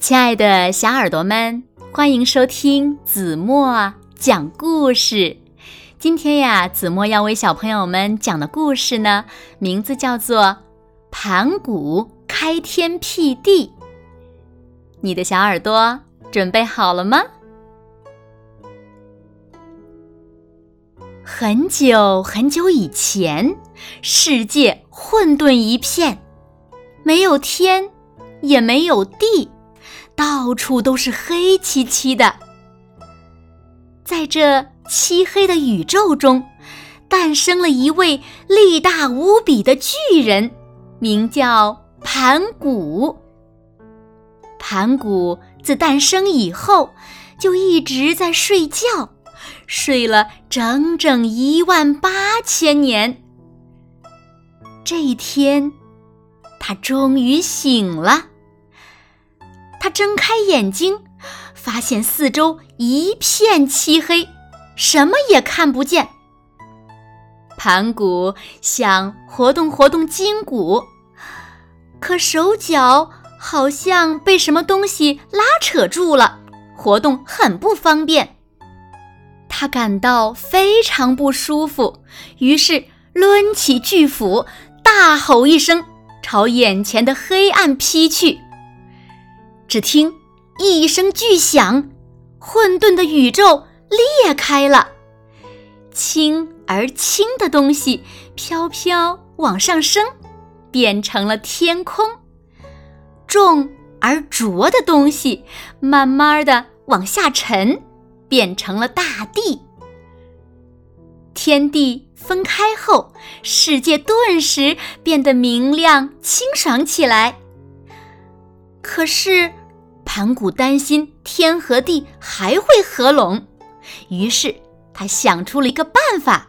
亲爱的小耳朵们，欢迎收听子墨讲故事。今天呀，子墨要为小朋友们讲的故事呢，名字叫做《盘古开天辟地》。你的小耳朵准备好了吗？很久很久以前，世界混沌一片，没有天，也没有地。到处都是黑漆漆的，在这漆黑的宇宙中，诞生了一位力大无比的巨人，名叫盘古。盘古自诞生以后，就一直在睡觉，睡了整整一万八千年。这一天，他终于醒了。他睁开眼睛，发现四周一片漆黑，什么也看不见。盘古想活动活动筋骨，可手脚好像被什么东西拉扯住了，活动很不方便。他感到非常不舒服，于是抡起巨斧，大吼一声，朝眼前的黑暗劈去。只听一声巨响，混沌的宇宙裂开了，轻而轻的东西飘飘往上升，变成了天空；重而浊的东西慢慢的往下沉，变成了大地。天地分开后，世界顿时变得明亮清爽起来。可是。盘古担心天和地还会合拢，于是他想出了一个办法。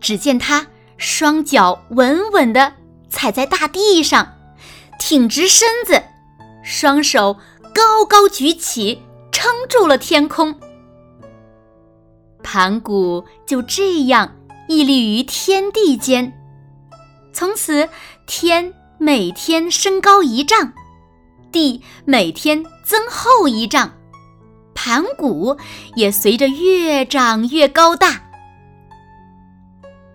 只见他双脚稳稳地踩在大地上，挺直身子，双手高高举起，撑住了天空。盘古就这样屹立于天地间，从此天每天升高一丈。地每天增厚一丈，盘古也随着越长越高大。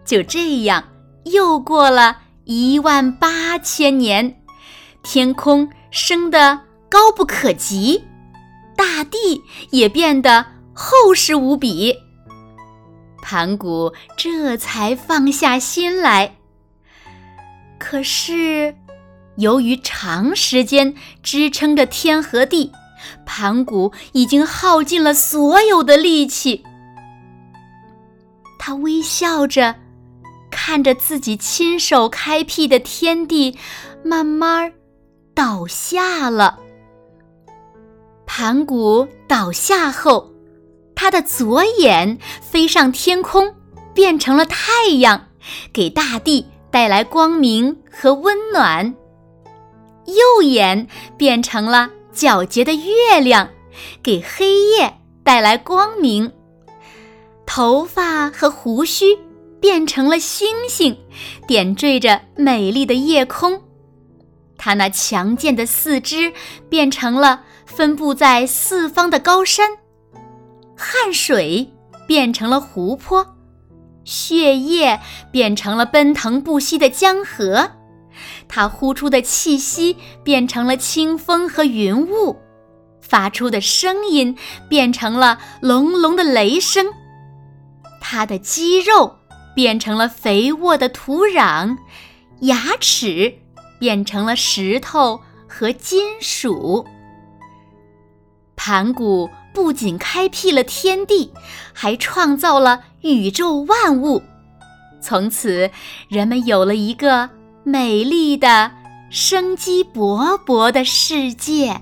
就这样，又过了一万八千年，天空升得高不可及，大地也变得厚实无比。盘古这才放下心来。可是。由于长时间支撑着天和地，盘古已经耗尽了所有的力气。他微笑着看着自己亲手开辟的天地，慢慢倒下了。盘古倒下后，他的左眼飞上天空，变成了太阳，给大地带来光明和温暖。右眼变成了皎洁的月亮，给黑夜带来光明；头发和胡须变成了星星，点缀着美丽的夜空。他那强健的四肢变成了分布在四方的高山，汗水变成了湖泊，血液变成了奔腾不息的江河。他呼出的气息变成了清风和云雾，发出的声音变成了隆隆的雷声。他的肌肉变成了肥沃的土壤，牙齿变成了石头和金属。盘古不仅开辟了天地，还创造了宇宙万物。从此，人们有了一个。美丽的、生机勃勃的世界。